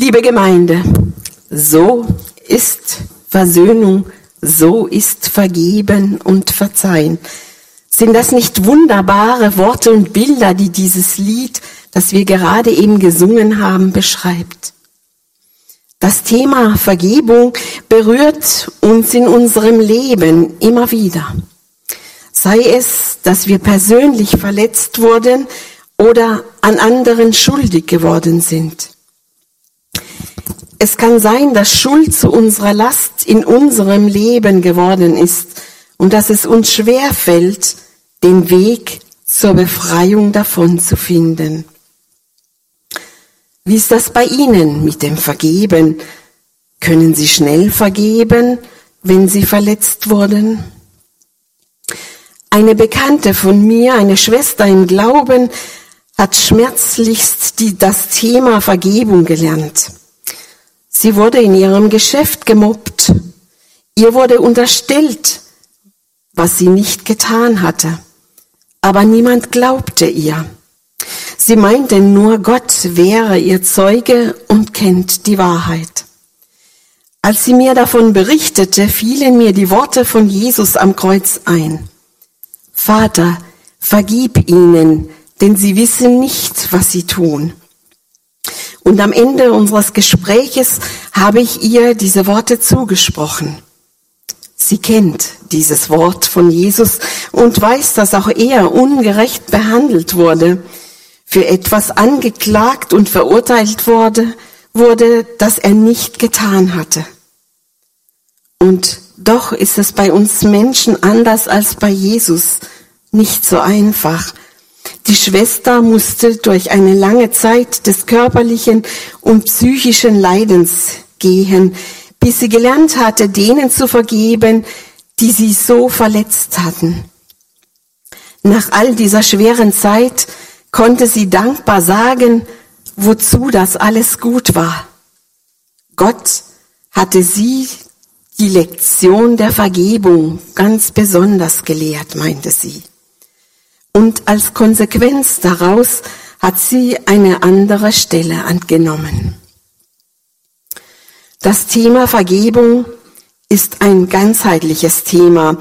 Liebe Gemeinde, so ist Versöhnung, so ist Vergeben und Verzeihen. Sind das nicht wunderbare Worte und Bilder, die dieses Lied, das wir gerade eben gesungen haben, beschreibt? Das Thema Vergebung berührt uns in unserem Leben immer wieder. Sei es, dass wir persönlich verletzt wurden oder an anderen schuldig geworden sind. Es kann sein, dass Schuld zu unserer Last in unserem Leben geworden ist und dass es uns schwer fällt, den Weg zur Befreiung davon zu finden. Wie ist das bei Ihnen mit dem Vergeben? Können Sie schnell vergeben, wenn Sie verletzt wurden? Eine Bekannte von mir, eine Schwester im Glauben, hat schmerzlichst die, das Thema Vergebung gelernt. Sie wurde in ihrem Geschäft gemobbt. Ihr wurde unterstellt, was sie nicht getan hatte. Aber niemand glaubte ihr. Sie meinte nur, Gott wäre ihr Zeuge und kennt die Wahrheit. Als sie mir davon berichtete, fielen mir die Worte von Jesus am Kreuz ein. Vater, vergib ihnen, denn sie wissen nicht, was sie tun. Und am Ende unseres Gespräches habe ich ihr diese Worte zugesprochen. Sie kennt dieses Wort von Jesus und weiß, dass auch er ungerecht behandelt wurde, für etwas angeklagt und verurteilt wurde, wurde, das er nicht getan hatte. Und doch ist es bei uns Menschen anders als bei Jesus nicht so einfach. Die Schwester musste durch eine lange Zeit des körperlichen und psychischen Leidens gehen, bis sie gelernt hatte, denen zu vergeben, die sie so verletzt hatten. Nach all dieser schweren Zeit konnte sie dankbar sagen, wozu das alles gut war. Gott hatte sie die Lektion der Vergebung ganz besonders gelehrt, meinte sie. Und als Konsequenz daraus hat sie eine andere Stelle angenommen. Das Thema Vergebung ist ein ganzheitliches Thema.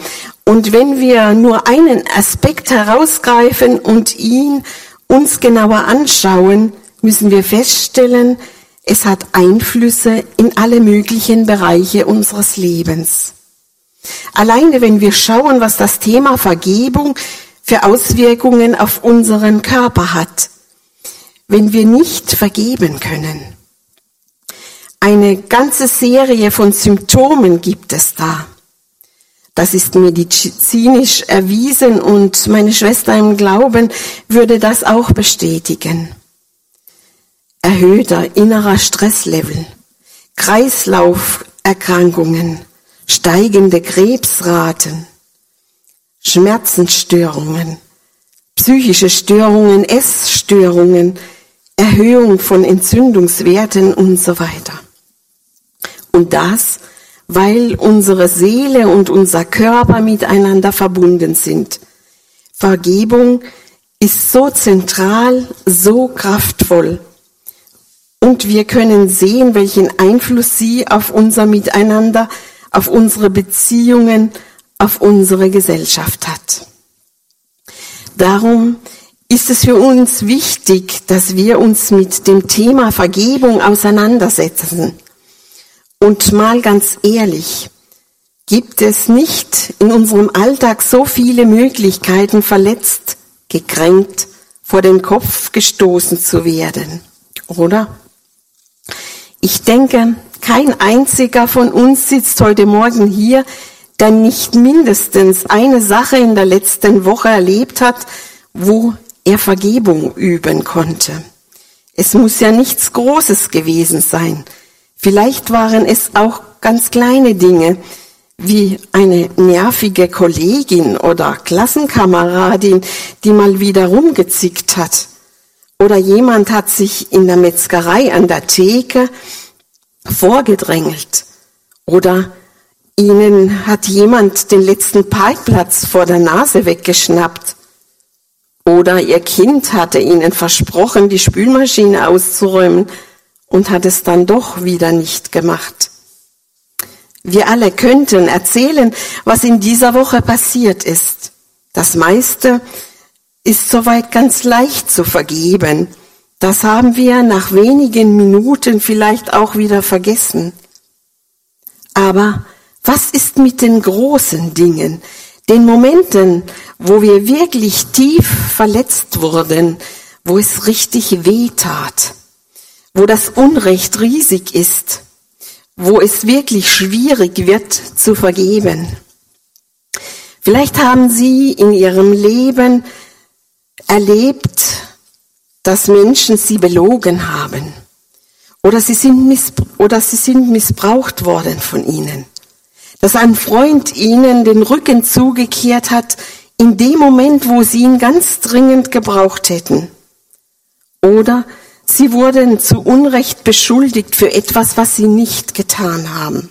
Und wenn wir nur einen Aspekt herausgreifen und ihn uns genauer anschauen, müssen wir feststellen, es hat Einflüsse in alle möglichen Bereiche unseres Lebens. Alleine wenn wir schauen, was das Thema Vergebung für Auswirkungen auf unseren Körper hat, wenn wir nicht vergeben können. Eine ganze Serie von Symptomen gibt es da. Das ist medizinisch erwiesen und meine Schwester im Glauben würde das auch bestätigen. Erhöhter innerer Stresslevel, Kreislauferkrankungen, steigende Krebsraten, Schmerzensstörungen, psychische Störungen, Essstörungen, Erhöhung von Entzündungswerten und so weiter. Und das, weil unsere Seele und unser Körper miteinander verbunden sind. Vergebung ist so zentral, so kraftvoll. Und wir können sehen, welchen Einfluss sie auf unser Miteinander, auf unsere Beziehungen, auf unsere Gesellschaft hat. Darum ist es für uns wichtig, dass wir uns mit dem Thema Vergebung auseinandersetzen. Und mal ganz ehrlich, gibt es nicht in unserem Alltag so viele Möglichkeiten, verletzt, gekränkt, vor den Kopf gestoßen zu werden, oder? Ich denke, kein einziger von uns sitzt heute Morgen hier, der nicht mindestens eine Sache in der letzten Woche erlebt hat, wo er Vergebung üben konnte. Es muss ja nichts Großes gewesen sein. Vielleicht waren es auch ganz kleine Dinge, wie eine nervige Kollegin oder Klassenkameradin, die mal wieder rumgezickt hat. Oder jemand hat sich in der Metzgerei an der Theke vorgedrängelt. Oder Ihnen hat jemand den letzten Parkplatz vor der Nase weggeschnappt. Oder Ihr Kind hatte Ihnen versprochen, die Spülmaschine auszuräumen und hat es dann doch wieder nicht gemacht. Wir alle könnten erzählen, was in dieser Woche passiert ist. Das meiste ist soweit ganz leicht zu vergeben. Das haben wir nach wenigen Minuten vielleicht auch wieder vergessen. Aber was ist mit den großen Dingen, den Momenten, wo wir wirklich tief verletzt wurden, wo es richtig weh tat, wo das Unrecht riesig ist, wo es wirklich schwierig wird zu vergeben. Vielleicht haben Sie in Ihrem Leben erlebt, dass Menschen Sie belogen haben oder Sie sind, oder Sie sind missbraucht worden von Ihnen. Dass ein Freund Ihnen den Rücken zugekehrt hat in dem Moment, wo Sie ihn ganz dringend gebraucht hätten. Oder Sie wurden zu Unrecht beschuldigt für etwas, was Sie nicht getan haben.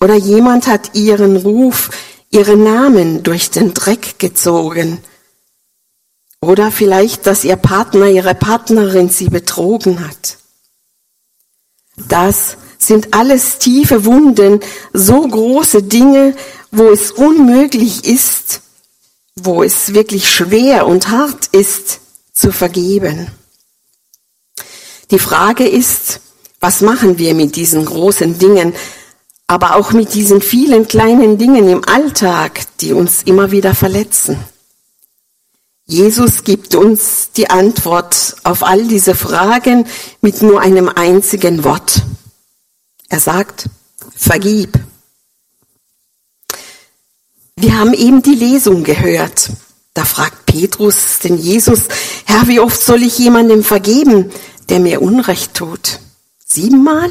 Oder jemand hat Ihren Ruf, Ihren Namen durch den Dreck gezogen. Oder vielleicht, dass Ihr Partner, Ihre Partnerin Sie betrogen hat. Das sind alles tiefe Wunden, so große Dinge, wo es unmöglich ist, wo es wirklich schwer und hart ist, zu vergeben. Die Frage ist, was machen wir mit diesen großen Dingen, aber auch mit diesen vielen kleinen Dingen im Alltag, die uns immer wieder verletzen? Jesus gibt uns die Antwort auf all diese Fragen mit nur einem einzigen Wort. Er sagt, vergib. Wir haben eben die Lesung gehört. Da fragt Petrus den Jesus, Herr, wie oft soll ich jemandem vergeben, der mir Unrecht tut? Siebenmal?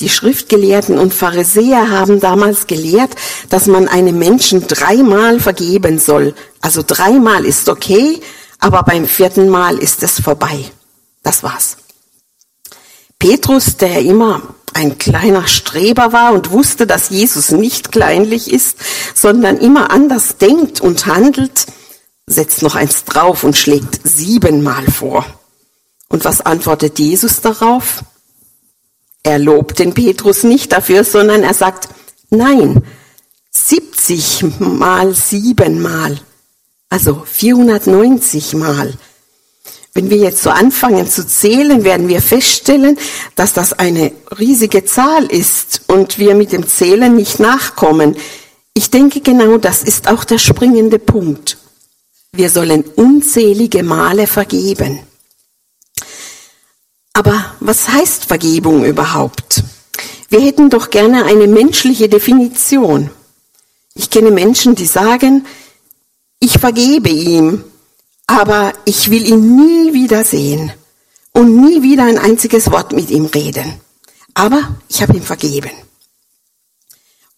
Die Schriftgelehrten und Pharisäer haben damals gelehrt, dass man einem Menschen dreimal vergeben soll. Also dreimal ist okay, aber beim vierten Mal ist es vorbei. Das war's. Petrus, der immer ein kleiner Streber war und wusste, dass Jesus nicht kleinlich ist, sondern immer anders denkt und handelt, setzt noch eins drauf und schlägt siebenmal vor. Und was antwortet Jesus darauf? Er lobt den Petrus nicht dafür, sondern er sagt, nein, 70 mal siebenmal, also 490 mal. Wenn wir jetzt so anfangen zu zählen, werden wir feststellen, dass das eine riesige Zahl ist und wir mit dem Zählen nicht nachkommen. Ich denke genau, das ist auch der springende Punkt. Wir sollen unzählige Male vergeben. Aber was heißt Vergebung überhaupt? Wir hätten doch gerne eine menschliche Definition. Ich kenne Menschen, die sagen, ich vergebe ihm, aber ich will ihn nie wieder sehen und nie wieder ein einziges Wort mit ihm reden. Aber ich habe ihm vergeben.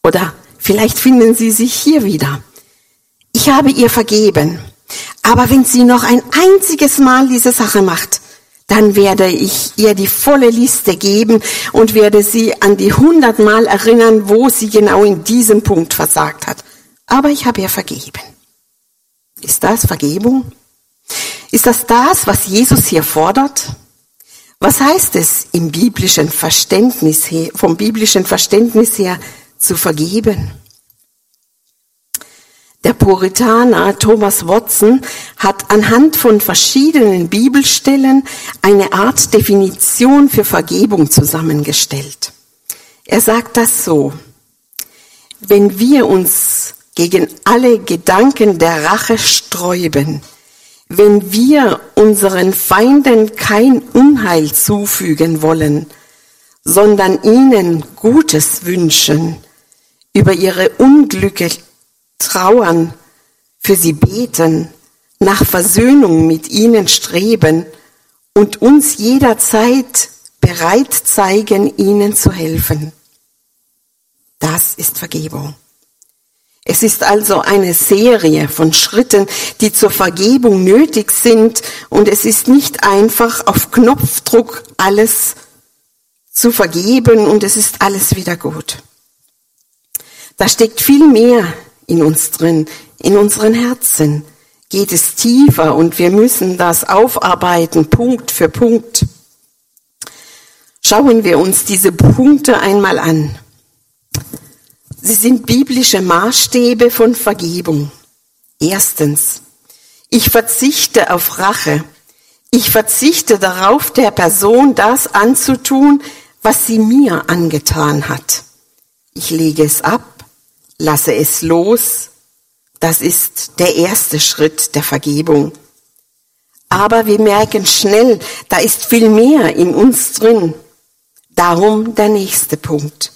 Oder vielleicht finden Sie sich hier wieder. Ich habe ihr vergeben, aber wenn sie noch ein einziges Mal diese Sache macht, dann werde ich ihr die volle Liste geben und werde sie an die hundertmal erinnern, wo sie genau in diesem Punkt versagt hat. Aber ich habe ihr vergeben. Ist das Vergebung? Ist das das, was Jesus hier fordert? Was heißt es im biblischen Verständnis her, vom biblischen Verständnis her zu vergeben? Der Puritaner Thomas Watson hat anhand von verschiedenen Bibelstellen eine Art Definition für Vergebung zusammengestellt. Er sagt das so, wenn wir uns gegen alle Gedanken der Rache sträuben, wenn wir unseren Feinden kein Unheil zufügen wollen, sondern ihnen Gutes wünschen, über ihre Unglücke trauern, für sie beten, nach Versöhnung mit ihnen streben und uns jederzeit bereit zeigen, ihnen zu helfen. Das ist Vergebung. Es ist also eine Serie von Schritten, die zur Vergebung nötig sind und es ist nicht einfach auf Knopfdruck alles zu vergeben und es ist alles wieder gut. Da steckt viel mehr in uns drin, in unseren Herzen geht es tiefer und wir müssen das aufarbeiten, Punkt für Punkt. Schauen wir uns diese Punkte einmal an. Sie sind biblische Maßstäbe von Vergebung. Erstens, ich verzichte auf Rache. Ich verzichte darauf, der Person das anzutun, was sie mir angetan hat. Ich lege es ab, lasse es los. Das ist der erste Schritt der Vergebung. Aber wir merken schnell, da ist viel mehr in uns drin. Darum der nächste Punkt.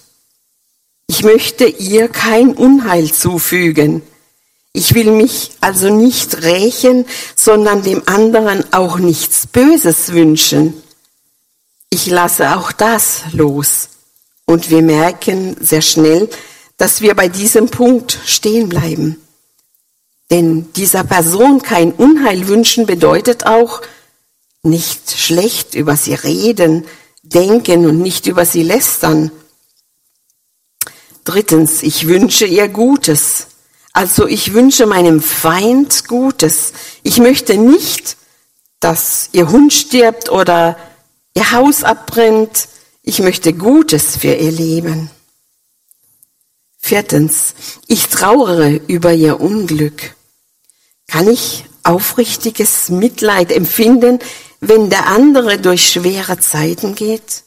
Ich möchte ihr kein Unheil zufügen. Ich will mich also nicht rächen, sondern dem anderen auch nichts Böses wünschen. Ich lasse auch das los. Und wir merken sehr schnell, dass wir bei diesem Punkt stehen bleiben. Denn dieser Person kein Unheil wünschen bedeutet auch nicht schlecht über sie reden, denken und nicht über sie lästern. Drittens, ich wünsche ihr Gutes. Also ich wünsche meinem Feind Gutes. Ich möchte nicht, dass ihr Hund stirbt oder ihr Haus abbrennt. Ich möchte Gutes für ihr Leben. Viertens, ich trauere über ihr Unglück. Kann ich aufrichtiges Mitleid empfinden, wenn der andere durch schwere Zeiten geht?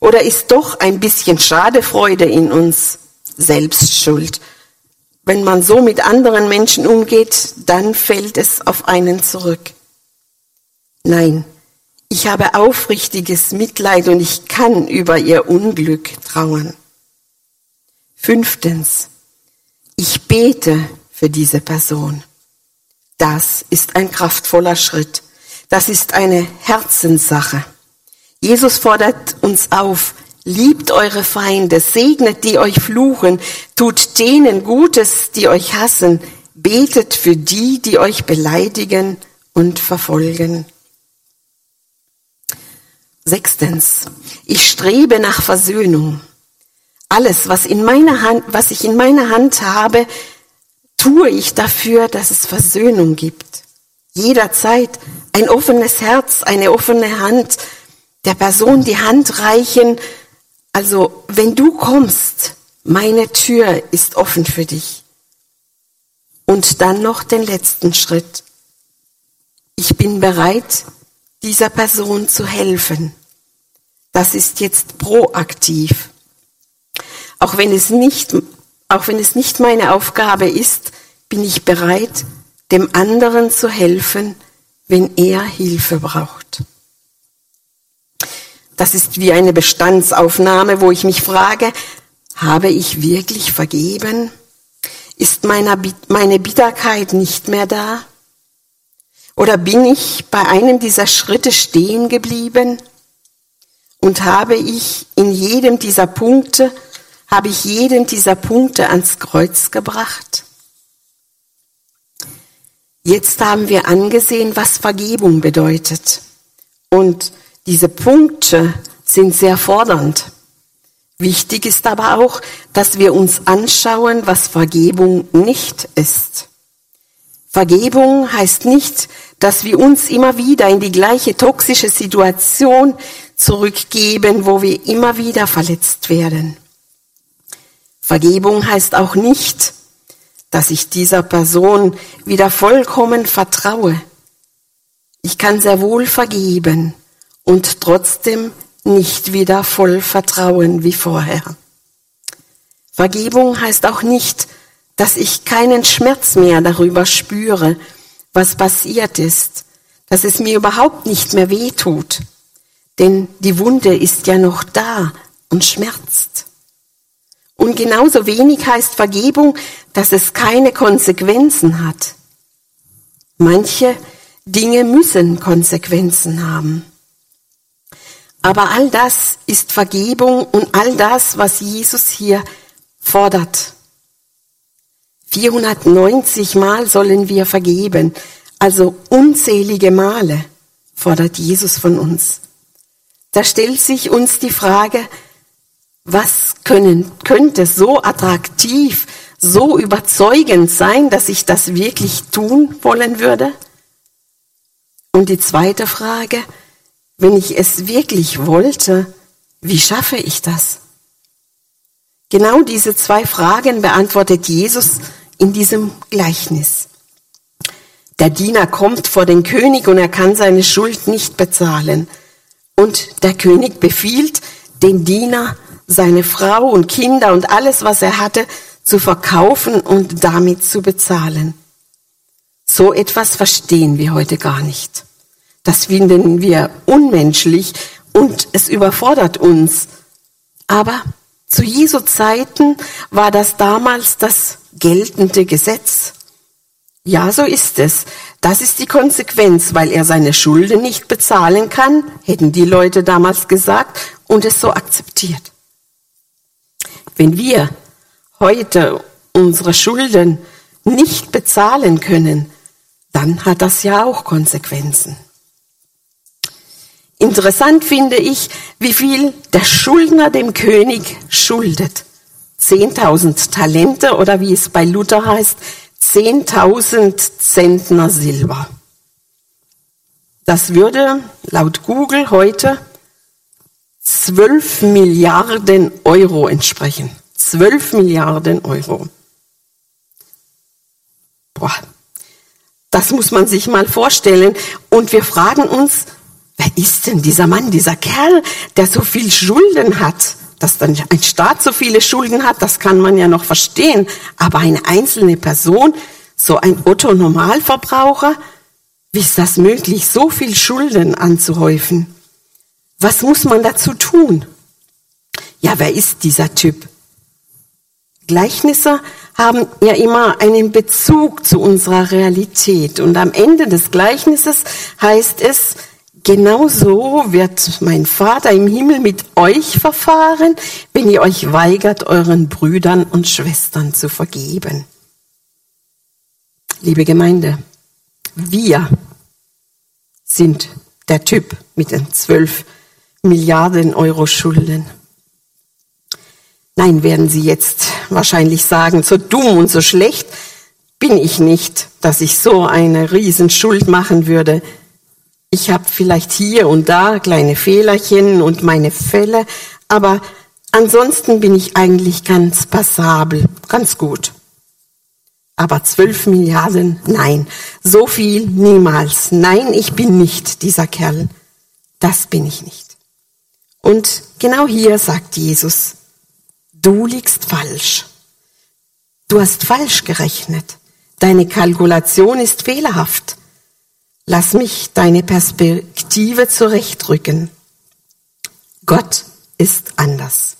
Oder ist doch ein bisschen Schadefreude in uns Selbstschuld? Wenn man so mit anderen Menschen umgeht, dann fällt es auf einen zurück. Nein, ich habe aufrichtiges Mitleid und ich kann über ihr Unglück trauern. Fünftens, ich bete für diese Person. Das ist ein kraftvoller Schritt. Das ist eine Herzenssache. Jesus fordert uns auf, liebt eure Feinde, segnet die euch fluchen, tut denen Gutes, die euch hassen, betet für die, die euch beleidigen und verfolgen. Sechstens, ich strebe nach Versöhnung. Alles, was in meiner Hand, was ich in meiner Hand habe, tue ich dafür, dass es Versöhnung gibt. Jederzeit ein offenes Herz, eine offene Hand, der Person die Hand reichen. Also, wenn du kommst, meine Tür ist offen für dich. Und dann noch den letzten Schritt. Ich bin bereit, dieser Person zu helfen. Das ist jetzt proaktiv. Auch wenn es nicht auch wenn es nicht meine Aufgabe ist, bin ich bereit, dem anderen zu helfen, wenn er Hilfe braucht. Das ist wie eine Bestandsaufnahme, wo ich mich frage, habe ich wirklich vergeben? Ist meine Bitterkeit nicht mehr da? Oder bin ich bei einem dieser Schritte stehen geblieben? Und habe ich in jedem dieser Punkte habe ich jeden dieser Punkte ans Kreuz gebracht? Jetzt haben wir angesehen, was Vergebung bedeutet. Und diese Punkte sind sehr fordernd. Wichtig ist aber auch, dass wir uns anschauen, was Vergebung nicht ist. Vergebung heißt nicht, dass wir uns immer wieder in die gleiche toxische Situation zurückgeben, wo wir immer wieder verletzt werden. Vergebung heißt auch nicht, dass ich dieser Person wieder vollkommen vertraue. Ich kann sehr wohl vergeben und trotzdem nicht wieder voll vertrauen wie vorher. Vergebung heißt auch nicht, dass ich keinen Schmerz mehr darüber spüre, was passiert ist, dass es mir überhaupt nicht mehr weh tut, denn die Wunde ist ja noch da und schmerzt. Und genauso wenig heißt Vergebung, dass es keine Konsequenzen hat. Manche Dinge müssen Konsequenzen haben. Aber all das ist Vergebung und all das, was Jesus hier fordert. 490 Mal sollen wir vergeben, also unzählige Male fordert Jesus von uns. Da stellt sich uns die Frage, was können, könnte so attraktiv, so überzeugend sein, dass ich das wirklich tun wollen würde? Und die zweite Frage, wenn ich es wirklich wollte, wie schaffe ich das? Genau diese zwei Fragen beantwortet Jesus in diesem Gleichnis. Der Diener kommt vor den König und er kann seine Schuld nicht bezahlen. Und der König befiehlt, den Diener, seine Frau und Kinder und alles, was er hatte, zu verkaufen und damit zu bezahlen. So etwas verstehen wir heute gar nicht. Das finden wir unmenschlich und es überfordert uns. Aber zu Jesu Zeiten war das damals das geltende Gesetz. Ja, so ist es. Das ist die Konsequenz, weil er seine Schulden nicht bezahlen kann, hätten die Leute damals gesagt und es so akzeptiert. Wenn wir heute unsere Schulden nicht bezahlen können, dann hat das ja auch Konsequenzen. Interessant finde ich, wie viel der Schuldner dem König schuldet. 10.000 Talente oder wie es bei Luther heißt, 10.000 Zentner Silber. Das würde laut Google heute 12 Milliarden Euro entsprechen. 12 Milliarden Euro. Boah, das muss man sich mal vorstellen. Und wir fragen uns, ist denn dieser Mann, dieser Kerl, der so viel Schulden hat? Dass dann ein Staat so viele Schulden hat, das kann man ja noch verstehen. Aber eine einzelne Person, so ein Otto Normalverbraucher, wie ist das möglich, so viel Schulden anzuhäufen? Was muss man dazu tun? Ja, wer ist dieser Typ? Gleichnisse haben ja immer einen Bezug zu unserer Realität. Und am Ende des Gleichnisses heißt es, genau so wird mein Vater im Himmel mit euch verfahren, wenn ihr euch weigert, euren Brüdern und Schwestern zu vergeben. Liebe Gemeinde, wir sind der Typ mit den zwölf Milliarden Euro Schulden. Nein, werden Sie jetzt wahrscheinlich sagen, so dumm und so schlecht bin ich nicht, dass ich so eine Riesenschuld machen würde. Ich habe vielleicht hier und da kleine Fehlerchen und meine Fälle, aber ansonsten bin ich eigentlich ganz passabel, ganz gut. Aber zwölf Milliarden, nein, so viel niemals. Nein, ich bin nicht dieser Kerl. Das bin ich nicht. Und genau hier sagt Jesus, du liegst falsch. Du hast falsch gerechnet. Deine Kalkulation ist fehlerhaft. Lass mich deine Perspektive zurechtrücken. Gott ist anders.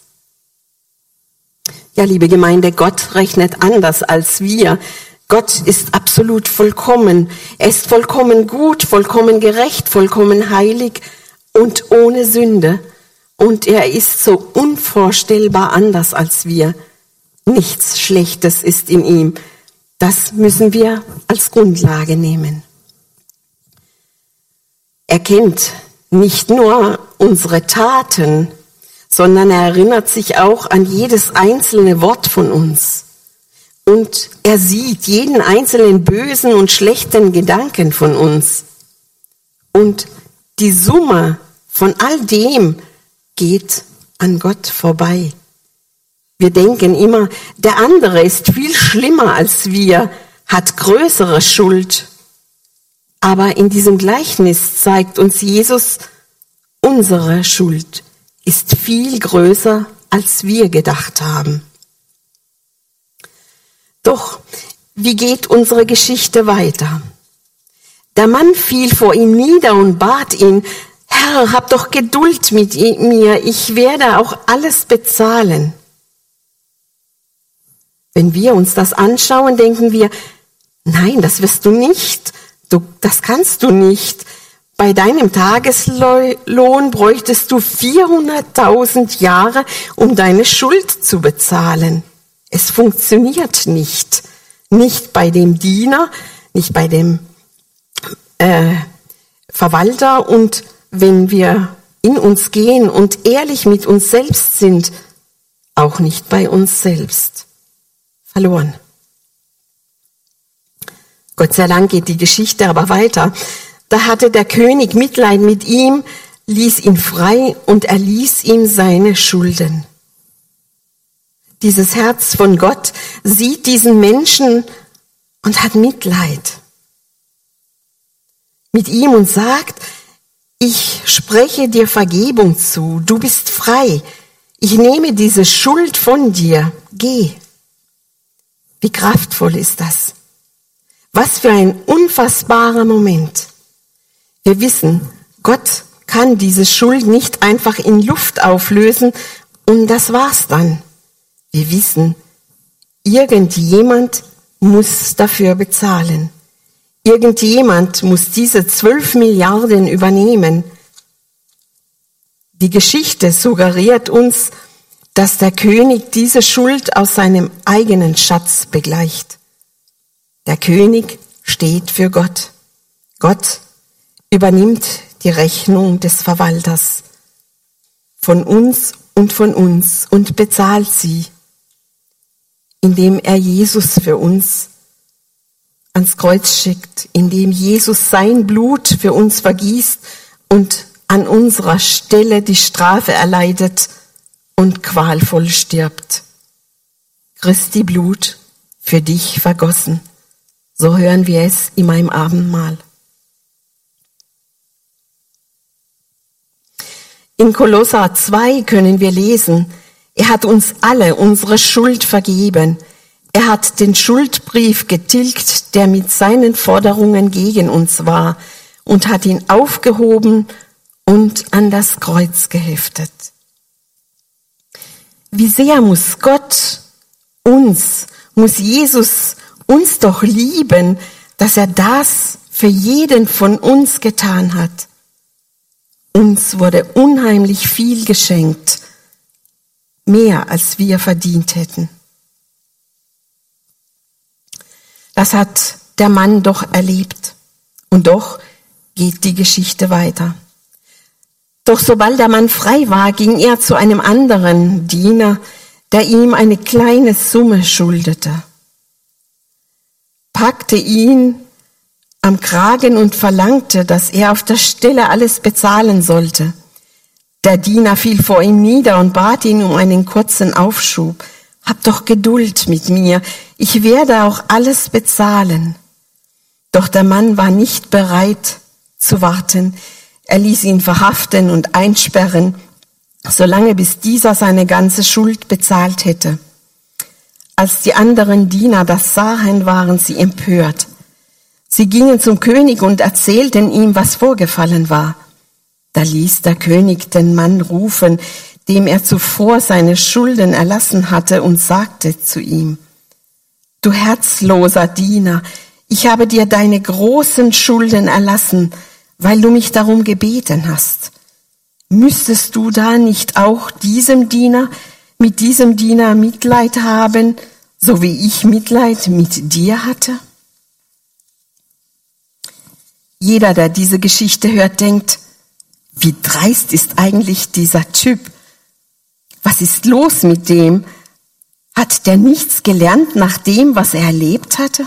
Ja, liebe Gemeinde, Gott rechnet anders als wir. Gott ist absolut vollkommen. Er ist vollkommen gut, vollkommen gerecht, vollkommen heilig und ohne Sünde. Und er ist so unvorstellbar anders als wir. Nichts Schlechtes ist in ihm. Das müssen wir als Grundlage nehmen. Er kennt nicht nur unsere Taten, sondern er erinnert sich auch an jedes einzelne Wort von uns. Und er sieht jeden einzelnen bösen und schlechten Gedanken von uns. Und die Summe von all dem, geht an Gott vorbei. Wir denken immer, der andere ist viel schlimmer als wir, hat größere Schuld. Aber in diesem Gleichnis zeigt uns Jesus, unsere Schuld ist viel größer, als wir gedacht haben. Doch, wie geht unsere Geschichte weiter? Der Mann fiel vor ihm nieder und bat ihn, Herr, hab doch Geduld mit mir, ich werde auch alles bezahlen. Wenn wir uns das anschauen, denken wir, nein, das wirst du nicht, du, das kannst du nicht. Bei deinem Tageslohn bräuchtest du 400.000 Jahre, um deine Schuld zu bezahlen. Es funktioniert nicht. Nicht bei dem Diener, nicht bei dem äh, Verwalter und wenn wir in uns gehen und ehrlich mit uns selbst sind, auch nicht bei uns selbst. Verloren. Gott sei Dank geht die Geschichte aber weiter. Da hatte der König Mitleid mit ihm, ließ ihn frei und erließ ihm seine Schulden. Dieses Herz von Gott sieht diesen Menschen und hat Mitleid mit ihm und sagt, ich spreche dir Vergebung zu, du bist frei, ich nehme diese Schuld von dir, geh. Wie kraftvoll ist das? Was für ein unfassbarer Moment. Wir wissen, Gott kann diese Schuld nicht einfach in Luft auflösen und das war's dann. Wir wissen, irgendjemand muss dafür bezahlen. Irgendjemand muss diese zwölf Milliarden übernehmen. Die Geschichte suggeriert uns, dass der König diese Schuld aus seinem eigenen Schatz begleicht. Der König steht für Gott. Gott übernimmt die Rechnung des Verwalters von uns und von uns und bezahlt sie, indem er Jesus für uns ans Kreuz schickt, indem Jesus sein Blut für uns vergießt und an unserer Stelle die Strafe erleidet und qualvoll stirbt. Christi Blut für dich vergossen. So hören wir es in meinem Abendmahl. In Kolosser 2 können wir lesen, er hat uns alle unsere Schuld vergeben. Er hat den Schuldbrief getilgt, der mit seinen Forderungen gegen uns war, und hat ihn aufgehoben und an das Kreuz geheftet. Wie sehr muss Gott uns, muss Jesus uns doch lieben, dass er das für jeden von uns getan hat. Uns wurde unheimlich viel geschenkt, mehr als wir verdient hätten. Das hat der Mann doch erlebt. Und doch geht die Geschichte weiter. Doch sobald der Mann frei war, ging er zu einem anderen Diener, der ihm eine kleine Summe schuldete, packte ihn am Kragen und verlangte, dass er auf der Stelle alles bezahlen sollte. Der Diener fiel vor ihm nieder und bat ihn um einen kurzen Aufschub. Hab doch Geduld mit mir, ich werde auch alles bezahlen. Doch der Mann war nicht bereit zu warten. Er ließ ihn verhaften und einsperren, solange bis dieser seine ganze Schuld bezahlt hätte. Als die anderen Diener das sahen, waren sie empört. Sie gingen zum König und erzählten ihm, was vorgefallen war. Da ließ der König den Mann rufen, dem er zuvor seine Schulden erlassen hatte, und sagte zu ihm, Du herzloser Diener, ich habe dir deine großen Schulden erlassen, weil du mich darum gebeten hast. Müsstest du da nicht auch diesem Diener, mit diesem Diener Mitleid haben, so wie ich Mitleid mit dir hatte? Jeder, der diese Geschichte hört, denkt, wie dreist ist eigentlich dieser Typ? Was ist los mit dem? Hat der nichts gelernt nach dem, was er erlebt hatte?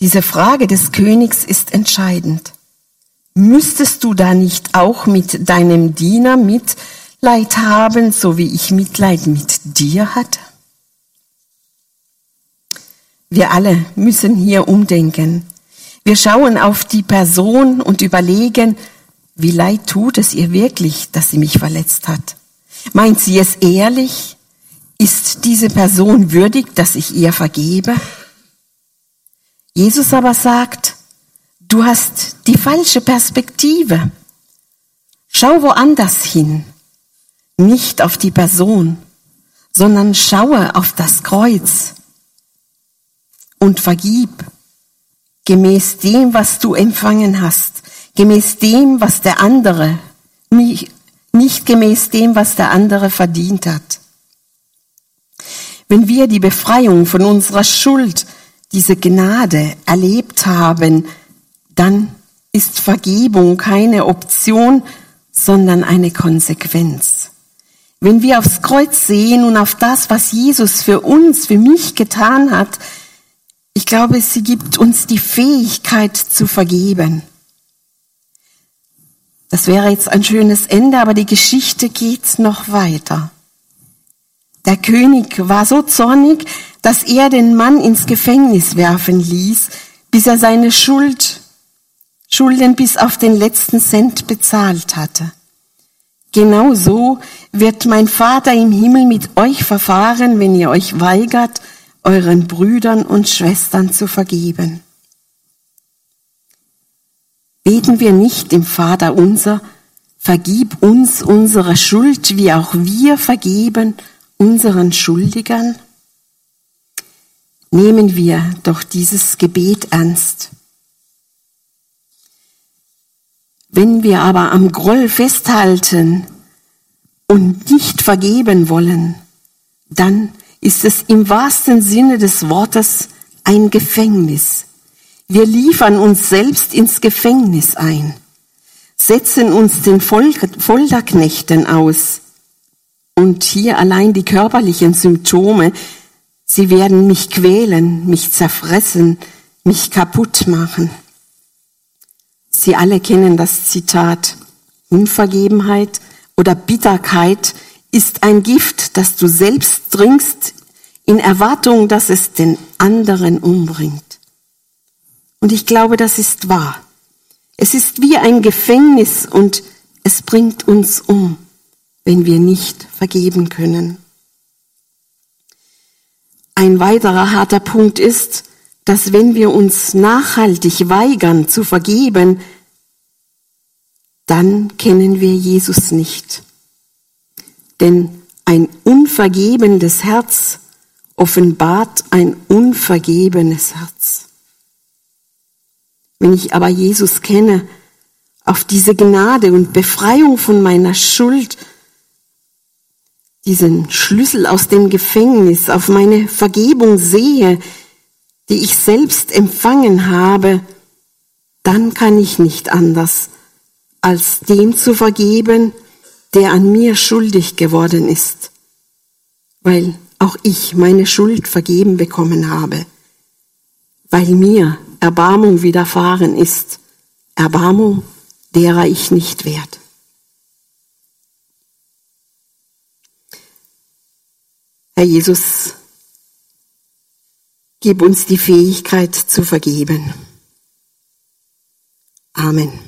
Diese Frage des Königs ist entscheidend. Müsstest du da nicht auch mit deinem Diener Mitleid haben, so wie ich Mitleid mit dir hatte? Wir alle müssen hier umdenken. Wir schauen auf die Person und überlegen, wie leid tut es ihr wirklich, dass sie mich verletzt hat? Meint sie es ehrlich? Ist diese Person würdig, dass ich ihr vergebe? Jesus aber sagt, du hast die falsche Perspektive. Schau woanders hin, nicht auf die Person, sondern schaue auf das Kreuz und vergib gemäß dem, was du empfangen hast, gemäß dem, was der andere, nicht, gemäß dem, was der andere verdient hat. Wenn wir die Befreiung von unserer Schuld, diese Gnade erlebt haben, dann ist Vergebung keine Option, sondern eine Konsequenz. Wenn wir aufs Kreuz sehen und auf das, was Jesus für uns, für mich getan hat, ich glaube, sie gibt uns die Fähigkeit zu vergeben. Das wäre jetzt ein schönes Ende, aber die Geschichte geht noch weiter. Der König war so zornig, dass er den Mann ins Gefängnis werfen ließ, bis er seine Schuld, Schulden bis auf den letzten Cent bezahlt hatte. Genau so wird mein Vater im Himmel mit euch verfahren, wenn ihr euch weigert, euren Brüdern und Schwestern zu vergeben. Beten wir nicht im Vater unser, vergib uns unsere Schuld, wie auch wir vergeben unseren Schuldigern? Nehmen wir doch dieses Gebet ernst. Wenn wir aber am Groll festhalten und nicht vergeben wollen, dann ist es im wahrsten Sinne des Wortes ein Gefängnis. Wir liefern uns selbst ins Gefängnis ein, setzen uns den Folterknechten aus, und hier allein die körperlichen Symptome, sie werden mich quälen, mich zerfressen, mich kaputt machen. Sie alle kennen das Zitat, Unvergebenheit oder Bitterkeit ist ein Gift, das du selbst trinkst, in Erwartung, dass es den anderen umbringt. Und ich glaube, das ist wahr. Es ist wie ein Gefängnis und es bringt uns um wenn wir nicht vergeben können. Ein weiterer harter Punkt ist, dass wenn wir uns nachhaltig weigern zu vergeben, dann kennen wir Jesus nicht. Denn ein unvergebendes Herz offenbart ein unvergebenes Herz. Wenn ich aber Jesus kenne, auf diese Gnade und Befreiung von meiner Schuld diesen Schlüssel aus dem Gefängnis, auf meine Vergebung sehe, die ich selbst empfangen habe, dann kann ich nicht anders, als dem zu vergeben, der an mir schuldig geworden ist, weil auch ich meine Schuld vergeben bekommen habe, weil mir Erbarmung widerfahren ist, Erbarmung, derer ich nicht wert. Herr Jesus, gib uns die Fähigkeit zu vergeben. Amen.